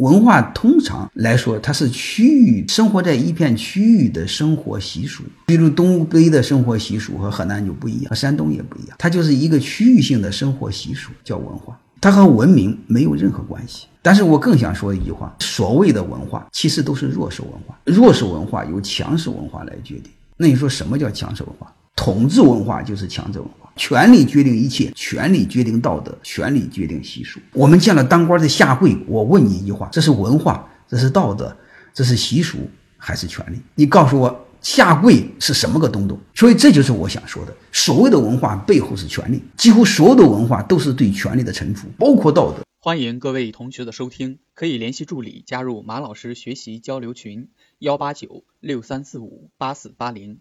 文化通常来说，它是区域生活在一片区域的生活习俗。比如东北的生活习俗和河南就不一样，和山东也不一样，它就是一个区域性的生活习俗，叫文化。它和文明没有任何关系。但是我更想说一句话：所谓的文化，其实都是弱势文化。弱势文化由强势文化来决定。那你说什么叫强势文化？统治文化就是强者文化，权力决定一切，权力决定道德，权力决定习俗。我们见了当官的下跪，我问你一句话：这是文化，这是道德，这是习俗，还是权力？你告诉我，下跪是什么个东东？所以这就是我想说的，所谓的文化背后是权力，几乎所有的文化都是对权力的臣服，包括道德。欢迎各位同学的收听，可以联系助理加入马老师学习交流群：幺八九六三四五八四八零。